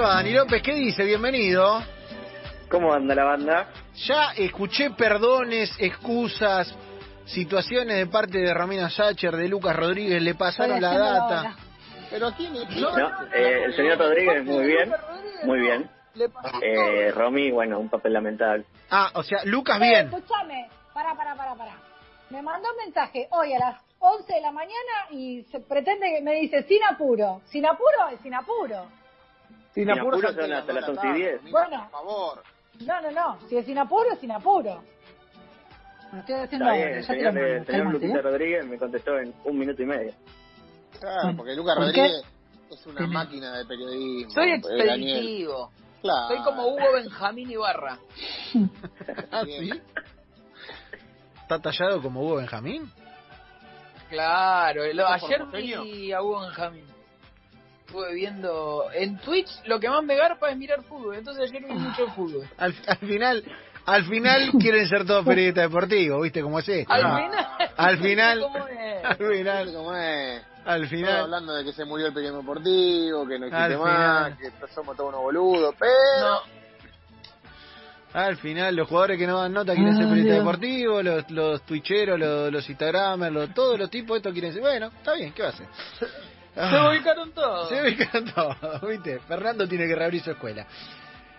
¿Cómo le va, Dani López? ¿Qué dice? Bienvenido. ¿Cómo anda la banda? Ya escuché perdones, excusas, situaciones de parte de Romina Sacher, de Lucas Rodríguez, le pasaron la data. Pero aquí no, No, eh, el señor Rodríguez, muy bien, muy bien. Eh, Romy, bueno, un papel lamentable. Ah, o sea, Lucas Eh, bien. escúchame, para, para, para, para. Me mandó un mensaje hoy a las 11 de la mañana y se pretende que me dice sin apuro. Sin apuro es sin apuro. Sin apuro son hasta las 11 y 10. Bueno. Por favor. No, no, no. Si es sin apuro, es sin apuro. Bueno, estoy haciendo Está bien, el señor, el mando, señor Lupita ¿eh? Rodríguez me contestó en un minuto y medio. Claro, porque Lucas ¿Por Rodríguez es una máquina de periodismo. Soy expeditivo. Claro. Soy como Hugo Benjamín Ibarra. ¿Ah, sí? ¿Está tallado como Hugo Benjamín? Claro, lo- ¿Sos ayer vi a Hugo Benjamín. Estuve viendo en Twitch, lo que más me garpa es mirar fútbol. Entonces ayer vi mucho fútbol. Al, al final, al final quieren ser todos periodistas deportivos, ¿viste cómo es esto? Al no? final. Al final, ¿Cómo es? al ¿Viste final, cómo es? al final. hablando de que se murió el periodismo deportivo, que no existe más, final. que somos todos unos boludos, pero... No, Al final, los jugadores que no dan nota quieren ser Ah, periodistas Dios. deportivos, los, los twitcheros, los, los instagramers, los, todos los tipos estos quieren ser. Bueno, está bien, ¿qué va a hacer? Se Ah, ubicaron todos. se ubican todos, ¿viste? Fernando tiene que reabrir su escuela.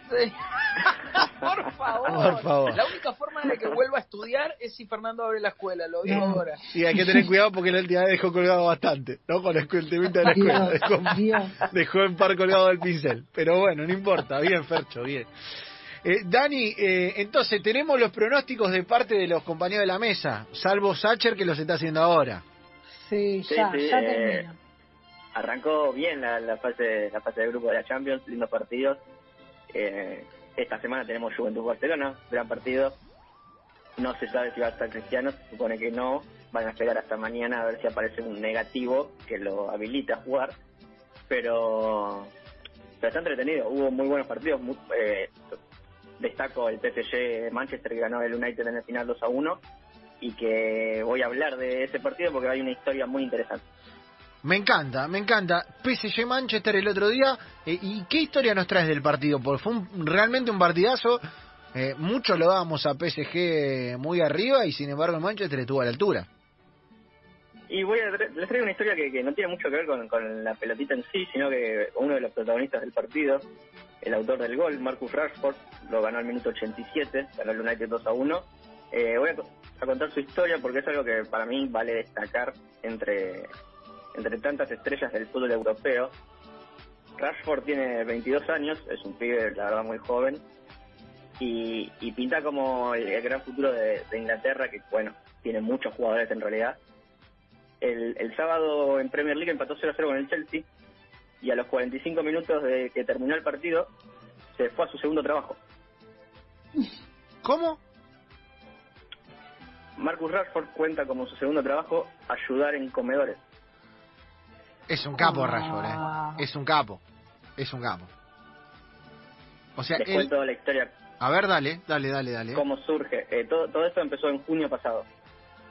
Sí. Por favor. Por favor. La única forma de que vuelva a estudiar es si Fernando abre la escuela, lo digo No. ahora. Y hay que tener cuidado porque la última vez dejó colgado bastante, ¿no? Con el, el temita de la escuela. Dios, Dejó, Dios. dejó en par colgado del pincel. Pero bueno, no importa. Bien, Fercho, bien. Eh, Dani, eh, entonces tenemos los pronósticos de parte de los compañeros de la mesa, salvo Sacher que los está haciendo ahora. Sí, Sí, ya, sí, ya eh, termino. Arrancó bien la, fase la fase de grupo de la Champions, lindos partidos. Eh, esta semana tenemos Juventud Barcelona, gran partido. No se sabe si va a estar Cristiano, se supone que no. Van a esperar hasta mañana a ver si aparece un negativo que lo habilita a jugar. Pero, pero está entretenido, hubo muy buenos partidos. muy- eh, destaco el PSG Manchester que ganó el United en el final 2 a 1 y que voy a hablar de ese partido porque hay una historia muy interesante. Me encanta, me encanta. PSG Manchester el otro día. eh, ¿Y qué historia nos traes del partido? Porque fue un- realmente un partidazo. Eh, muchos lo dábamos a PSG muy arriba y sin embargo Manchester estuvo a la altura. Y voy a tra- les traigo una historia que, no tiene mucho que ver con, la pelotita en sí, sino que uno de los protagonistas del partido, el autor del gol, Marcus Rashford, lo ganó al minuto 87, ganó el United 2 a 1. Eh, voy a, a contar su historia porque es algo que para mí vale destacar entre, entre tantas estrellas del fútbol europeo. Rashford tiene 22 años, es un pibe, la verdad, muy joven, y, y pinta como el, el gran futuro de, de Inglaterra, que, bueno, tiene muchos jugadores en realidad. El, el sábado en Premier League empató 0 0 con el Chelsea y a los 45 minutos de que terminó el partido se fue a su segundo trabajo. ¿Cómo? Marcus Rashford cuenta como su segundo trabajo ayudar en comedores. Es un capo Ah. Rashford, ¿eh? Es un capo. Es un capo. O sea, él... cuento la historia, A ver, dale, dale, dale, dale. cómo surge. Eh, todo, todo esto empezó en junio pasado.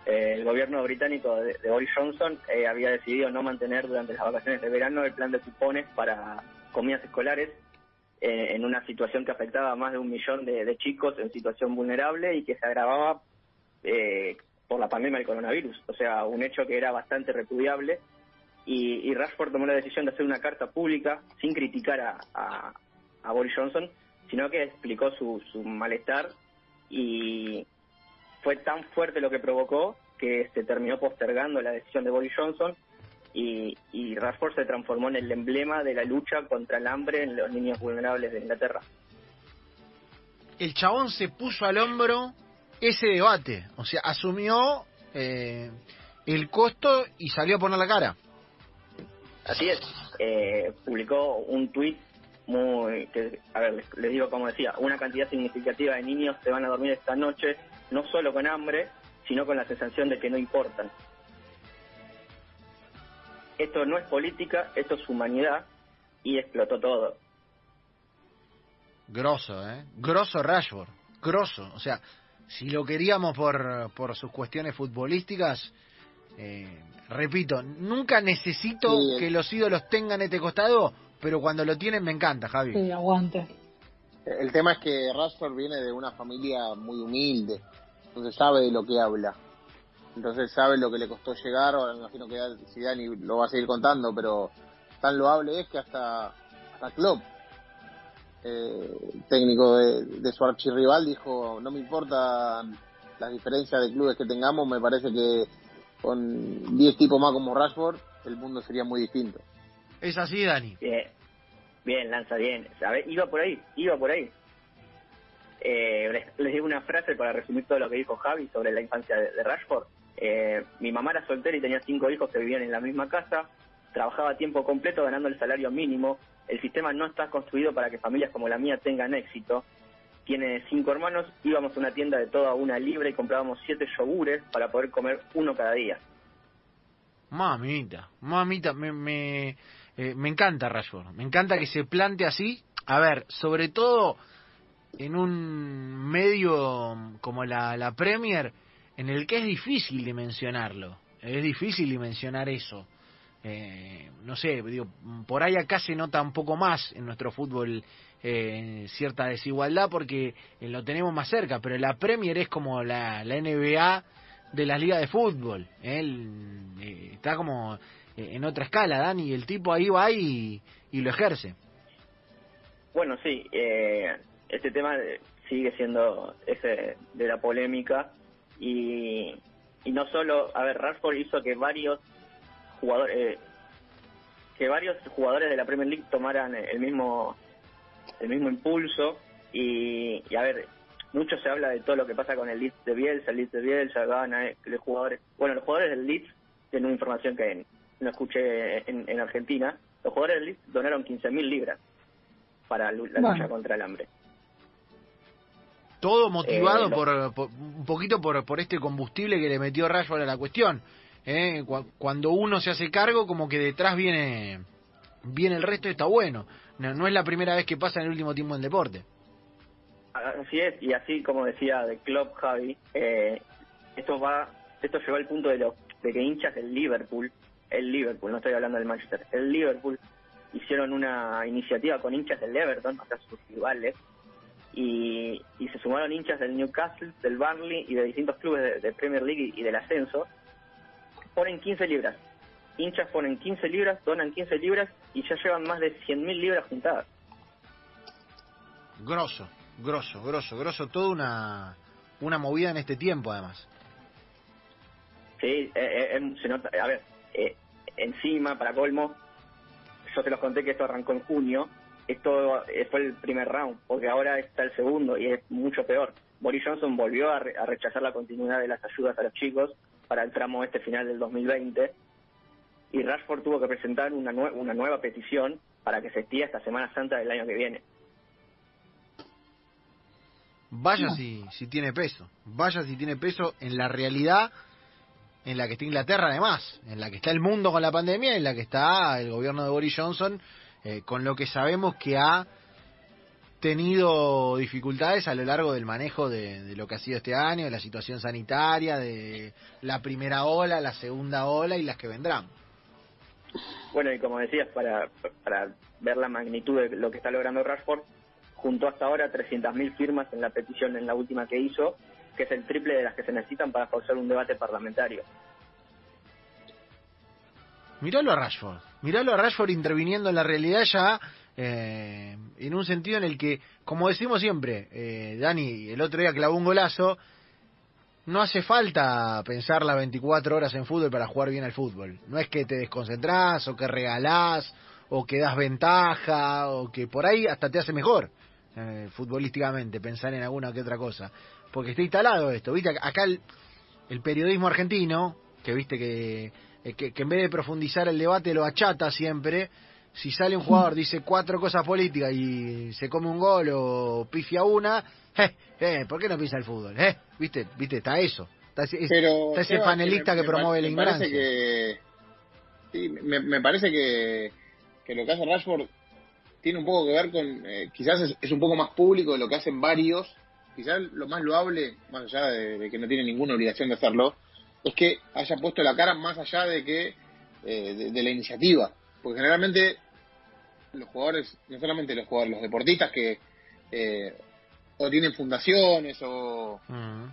Eh, el gobierno británico de, de Boris Johnson eh, había decidido no mantener durante las vacaciones de verano el plan de cupones para comidas escolares eh, en una situación que afectaba a más de un millón de, de chicos en situación vulnerable y que se agravaba eh, por la pandemia del coronavirus. O sea, un hecho que era bastante repudiable. Y, y Rashford tomó la decisión de hacer una carta pública sin criticar a, a- Boris Johnson, sino que explicó su, su malestar y fue tan fuerte lo que provocó que se terminó postergando la decisión de Boris Johnson y, y Rashford se transformó en el emblema de la lucha contra el hambre en los niños vulnerables de Inglaterra. El chabón se puso al hombro ese debate. O sea, asumió eh, el costo y salió a poner la cara. Así es, eh, publicó un tuit muy, que, a ver, les, digo como decía, una cantidad significativa de niños se van a dormir esta noche, no solo con hambre, sino con la sensación de que no importan. Esto no es política, esto es humanidad y explotó todo. Grosso, ¿eh? Grosso Rashford. Grosso. O sea, si lo queríamos por, por sus cuestiones futbolísticas, eh, repito, nunca necesito Sí, que los ídolos tengan este costado pero cuando lo tienen me encanta, Javi. Sí, aguante. El tema es que Rashford viene de una familia muy humilde, entonces sabe de lo que habla. Entonces sabe lo que le costó llegar, ahora me imagino que Zidane lo va a seguir contando, pero tan loable es que hasta, hasta Klopp, eh, técnico de, de su archirrival, dijo, no me importa las diferencias de clubes que tengamos, me parece que con 10 tipos más como Rashford, el mundo sería muy distinto. Es así, Dani. Bien, bien, Lanza, bien. ¿Sabe? Iba por ahí, iba por ahí. Eh, les, les digo una frase para resumir todo lo que dijo Javi sobre la infancia de, de Rashford. Eh, mi mamá era soltera y tenía cinco hijos que vivían en la misma casa. Trabajaba a tiempo completo ganando el salario mínimo. El sistema no está construido para que familias como la mía tengan éxito. Tiene cinco hermanos, íbamos a una tienda de toda una libre y comprábamos siete yogures para poder comer uno cada día. Mamita, mamita, me, me, eh, me encanta Rashford, me encanta que se plante así. A ver, sobre todo en un medio como la, la Premier, en el que es difícil dimensionarlo, es difícil dimensionar eso. Eh, no sé, digo, por ahí acá se nota un poco más en nuestro fútbol eh, cierta desigualdad porque eh, lo tenemos más cerca, pero la Premier es como la, la NBA de las ligas de fútbol. Él eh, está como eh, en otra escala, Dani, el tipo ahí va y, y lo ejerce. Bueno, sí, eh, este tema sigue siendo ese de la polémica y, y no solo, a ver, Rashford hizo que varios jugadores eh, que varios jugadores de la Premier League tomaran el mismo el mismo impulso y, y a ver, mucho se habla de todo lo que pasa con el Leeds de Bielsa, el Leeds de Bielsa, gana, eh, los jugadores, bueno, los jugadores del Leeds tienen una información que no escuché en, en Argentina, los jugadores del Leeds donaron 15.000 libras para lu- la Bueno. lucha contra el hambre. Todo motivado Eh, lo- por, por- un poquito por, por este combustible que le metió Rashford a la cuestión. ¿Eh? Cu- Cuando uno se hace cargo, como que detrás viene, viene el resto y está bueno. No, no es la primera vez que pasa en el último tiempo en deporte. Así es, y así como decía de Klopp Javi, eh, esto va, esto llegó al punto de, lo, de que hinchas del Liverpool, el Liverpool, no estoy hablando del Manchester, el Liverpool hicieron una iniciativa con hinchas del Everton, sea, sus rivales, y, y se sumaron hinchas del Newcastle, del Burnley y de distintos clubes de, Premier League y del ascenso, ponen 15 libras. Hinchas ponen 15 libras, donan 15 libras y ya llevan más de 100.000 libras juntadas. Grosso, grosso, grosso, grosso. Toda una, una movida en este tiempo, además. Sí, eh, eh, em, se nota, a ver, eh, encima, para colmo, yo te los conté que esto arrancó en junio, esto eh, fue el primer round, porque ahora está el segundo y es mucho peor. Boris Johnson volvió a, re- a rechazar la continuidad de las ayudas a los chicos para el tramo este final del 2020 y Rashford tuvo que presentar una, nue- una nueva petición para que se estire esta Semana Santa del año que viene. Vaya No. si, si tiene peso. Vaya si tiene peso en la realidad en la que está Inglaterra, además. En la que está el mundo con la pandemia y en la que está el gobierno de Boris Johnson, eh, con lo que sabemos que ha tenido dificultades a lo largo del manejo de, de lo que ha sido este año, de la situación sanitaria, de la primera ola, la segunda ola y las que vendrán. Bueno, y como decías, para, para ver la magnitud de lo que está logrando Rashford, juntó hasta ahora 300.000 firmas en la petición en la última que hizo, que es el triple de las que se necesitan para forzar un debate parlamentario. Miralo a Rashford, miralo a Rashford interviniendo en la realidad ya eh, en un sentido en el que, como decimos siempre, eh, Dani, el otro día clavó un golazo, no hace falta pensar las 24 horas en fútbol para jugar bien al fútbol. No es que te desconcentrás o que regalás o que das ventaja o que por ahí hasta te hace mejor eh, futbolísticamente pensar en alguna que otra cosa. Porque está instalado esto, viste, acá el, el periodismo argentino, que viste eh, que, que en vez de profundizar el debate lo achata siempre, si sale un jugador, dice cuatro cosas políticas y se come un gol o pifia una, eh, eh, ¿por qué no piensa el fútbol? Eh? ¿Viste? ¿Viste? Está eso. Está ese, Pero, está ese panelista me- que me promueve pa- la me parece ignorancia. que sí, me, me parece que, que lo que hace Rashford tiene un poco que ver con eh, quizás es, es un poco más público de lo que hacen varios quizás lo más loable más allá de, de que no tiene ninguna obligación de hacerlo es que haya puesto la cara más allá de que eh, de, de la iniciativa porque generalmente los jugadores, no solamente los jugadores, los deportistas que eh, o tienen fundaciones o, Mm.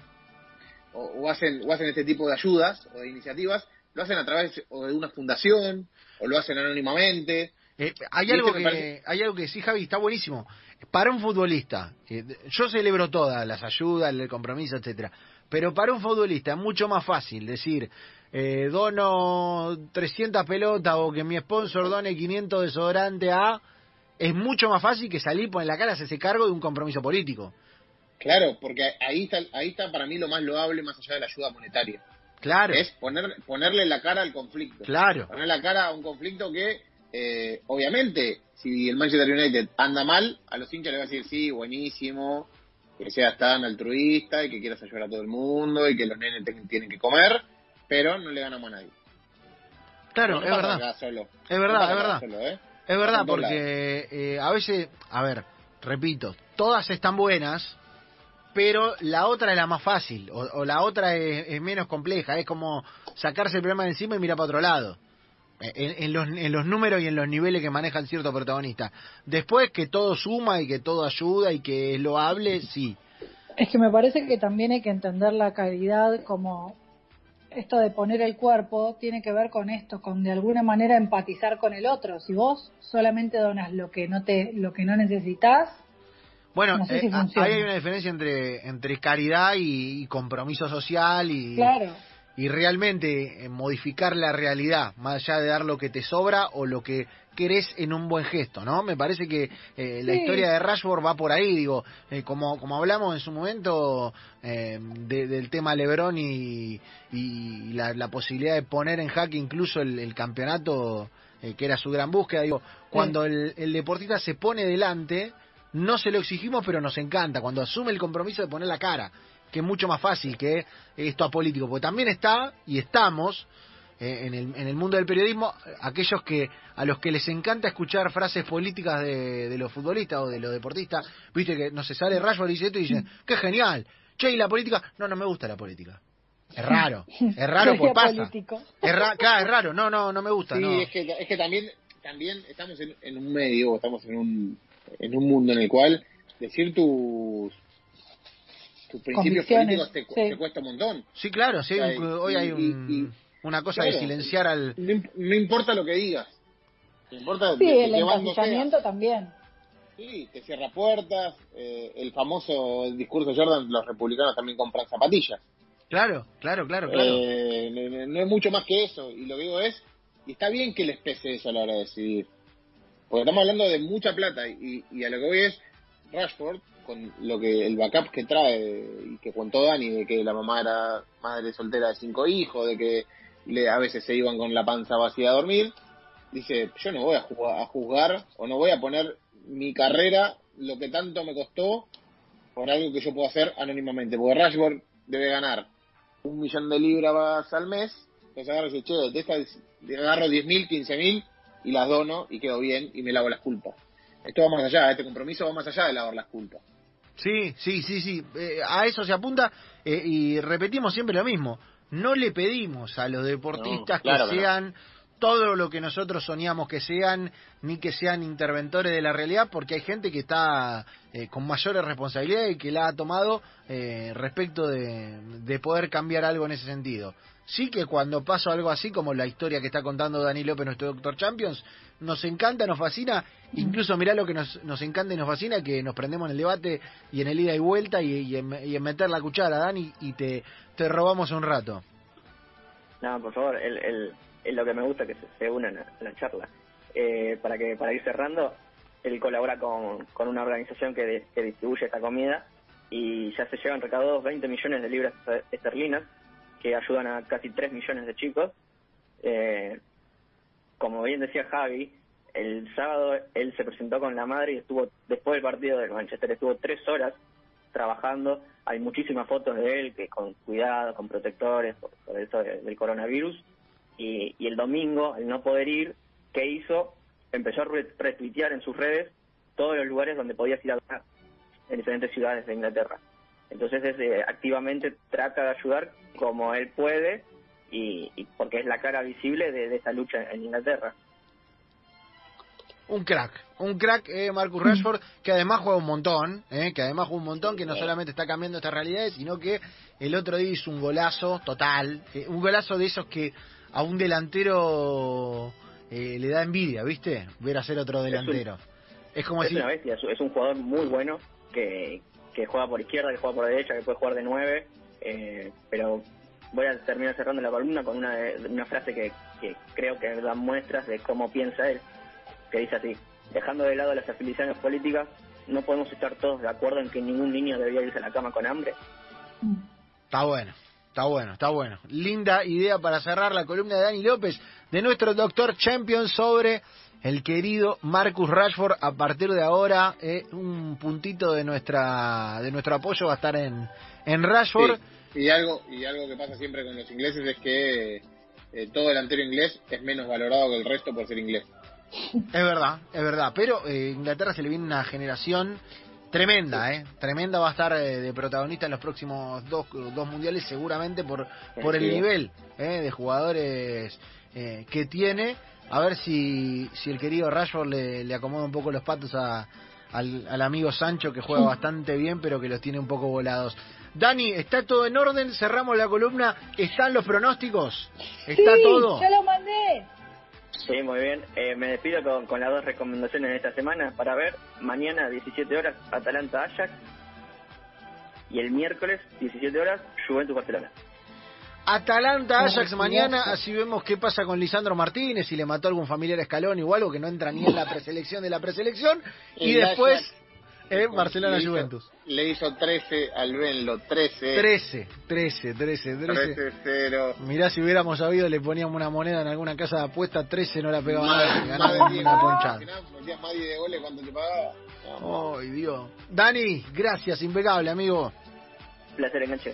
o, o hacen o hacen este tipo de ayudas o de iniciativas, lo hacen a través o de una fundación o lo hacen anónimamente. Eh, hay Y algo este que parece- hay algo que sí Javi está buenísimo para un futbolista eh, yo celebro todas las ayudas el compromiso etcétera pero para un futbolista es mucho más fácil decir eh, dono 300 pelotas o que mi sponsor done 500 desodorante a es mucho más fácil que salir poner la cara hacerse cargo de un compromiso político Claro, porque ahí está ahí está para mí lo más loable más allá de la ayuda monetaria. claro Es poner ponerle la cara al conflicto. claro Poner la cara a un conflicto que eh, obviamente si el Manchester United anda mal, a los hinchas le va a decir sí, buenísimo, que seas tan altruista y que quieras ayudar a todo el mundo y que los nenes ten- tienen que comer, pero no le ganamos a nadie. claro No es verdad solo. es verdad es verdad solo, ¿eh? Es verdad, porque eh, a veces, a ver, repito, todas están buenas, pero la otra es la más fácil, o, o la otra es, es menos compleja, es como sacarse el problema de encima y mirar para otro lado. En, en los, en los números y en los niveles que manejan ciertos protagonistas. Después que todo suma y que todo ayuda y que es loable, sí. Es que me parece que también hay que entender la caridad como esto de poner el cuerpo tiene que ver con esto, con de alguna manera empatizar con el otro. Si vos solamente donas lo que no te, lo que no necesitas, Bueno, No sé eh, si ahí hay una diferencia entre, entre caridad y, y compromiso social y, claro, y realmente eh, modificar la realidad, más allá de dar lo que te sobra o lo que querés en un buen gesto, ¿no? Me parece que eh, la historia de Rashford va por ahí, digo, eh, como, como hablamos en su momento eh, de- del tema Lebron y, y la, la posibilidad de poner en jaque incluso el, el campeonato, que era su gran búsqueda, digo, cuando el, el deportista se pone delante, no se lo exigimos, pero nos encanta, cuando asume el compromiso de poner la cara, que es mucho más fácil que esto apolítico, porque también está y estamos eh, en, el, en el mundo del periodismo aquellos que a los que les encanta escuchar frases políticas de, de los futbolistas o de los deportistas, viste que no se sale Rashford y dice esto y dicen, qué genial, che, ¿y la política? No, no me gusta la política. Es raro, es raro porque pasa. político. Es, ra- claro, es raro, no, no, no me gusta. Sí, no. es, que, es que también, también estamos en, en un medio, estamos en un, en un mundo en el cual decir tus, tus principios políticos te, sí. te cuesta un montón. Sí, claro, sí, O sea, un- hoy y- hay un- y- una cosa de silenciar al... No, imp- no importa lo que digas, no importa sí, de, el encasillamiento también. Sí, te cierra puertas, eh, el famoso discurso de Jordan, los republicanos también compran zapatillas. Claro, claro, claro, claro. Eh, no, no- no es mucho más que eso. Y lo que digo es, y está bien que les pese eso a la hora de decidir. Porque estamos hablando de mucha plata y, y a lo que voy es Rashford, con lo que el backup que trae y que contó Dani, de que la mamá era madre soltera de cinco hijos, de que le, a veces se iban con la panza vacía a dormir, dice, yo no voy a, a juzgar o no voy a poner mi carrera, lo que tanto me costó, por algo que yo puedo hacer anónimamente. Porque Rashford debe ganar un millón de libras al mes, entonces agarro y dice, de estas agarro 10 mil, 15 mil y las dono y quedo bien y me lavo las culpas. Esto va más allá, este compromiso va más allá de lavar las culpas. Sí, sí, sí, sí. Eh, a eso se apunta eh, y repetimos siempre lo mismo. No le pedimos a los deportistas No, claro que que no. Todo lo que nosotros soñamos que sean, ni que sean interventores de la realidad, porque hay gente que está eh, con mayores responsabilidades y que la ha tomado eh, respecto de, de poder cambiar algo en ese sentido. Sí que cuando pasa algo así, como la historia que está contando Dani López, nuestro Doctor Champions, nos encanta, nos fascina, incluso mirá lo que nos, nos encanta y nos fascina, que nos prendemos en el debate y en el ida y vuelta y, y en, y en meter la cuchara, Dani, y te, te robamos un rato. No, por favor, el, el, el lo que me gusta que se, se unan a la charla. Eh, para que para ir cerrando, él colabora con, con una organización que, distribuye esta comida y ya se llevan recaudados 20 millones de libras esterlinas que ayudan a casi 3 millones de chicos. Eh, como bien decía Javi, el sábado él se presentó con la madre y estuvo, después del partido del Manchester, estuvo tres horas trabajando. Hay muchísimas fotos de él que con cuidado, con protectores, por, por esto de- del coronavirus. Y, y el domingo, al no poder ir, ¿qué hizo? Empezó a re- retuitear en sus redes todos los lugares donde podías ir a donar en diferentes ciudades de Inglaterra. Entonces, es, eh, activamente trata de ayudar como él puede y, y porque es la cara visible de, de esta lucha en Inglaterra. un crack, un crack eh, Marcus Rashford, que además juega un montón, eh, que además juega un montón, que no solamente está cambiando estas realidades, sino que el otro día hizo un golazo total, eh, un golazo de esos que a un delantero eh, le da envidia, ¿viste? Ver hacer otro delantero. Es, como es decir... una bestia, es, es un jugador muy bueno que, que juega por izquierda, que juega por derecha, que puede jugar de nueve, eh, pero voy a terminar cerrando la columna con una, una frase que, que creo que da muestras de cómo piensa él, que dice así, dejando de lado las afiliaciones políticas, no podemos estar todos de acuerdo en que ningún niño debería irse a la cama con hambre. Está bueno, está bueno, está bueno. Linda idea para cerrar la columna de Dani López, de nuestro doctor Champion sobre el querido Marcus Rashford. A partir de ahora, eh, un puntito de nuestra de nuestro apoyo va a estar en, en Rashford. Sí, y algo y algo que pasa siempre con los ingleses es que eh, todo delantero inglés es menos valorado que el resto por ser inglés. Es verdad, es verdad. Pero eh, Inglaterra se le viene una generación tremenda, ¿eh? Tremenda va a estar eh, de protagonista en los próximos dos, dos mundiales, seguramente por, por el nivel eh, de jugadores eh, que tiene. A ver si, si el querido Rashford le, le acomoda un poco los patos a, al, al amigo Sancho, que juega bastante bien, pero que los tiene un poco volados. Dani, ¿está todo en orden? Cerramos la columna. ¿Están los pronósticos? ¿Está sí, todo? ya lo mandé. Sí, muy bien. Eh, me despido con, con las dos recomendaciones de esta semana para ver mañana a 17 horas Atalanta-Ajax y el miércoles 17 horas Juventus-Barcelona. Atalanta Ajax mañana, así vemos qué pasa con Lisandro Martínez, si le mató algún familiar a Escalón o algo que no entra ni en la preselección de la preselección. Y después, Eh, le hizo- Barcelona-Juventus. Le hizo 13 al Benlo, 13. 13, 13, 13, 13. 13-0. Mirá, si hubiéramos sabido, le poníamos una moneda en alguna casa de apuesta, 13 no la pegaba nadie, ganaba de como 10 una ponchada. más de 10 goles cuando te pagaba. No, Ay, Dios. Dani, gracias, impecable, amigo. Placer, enganche.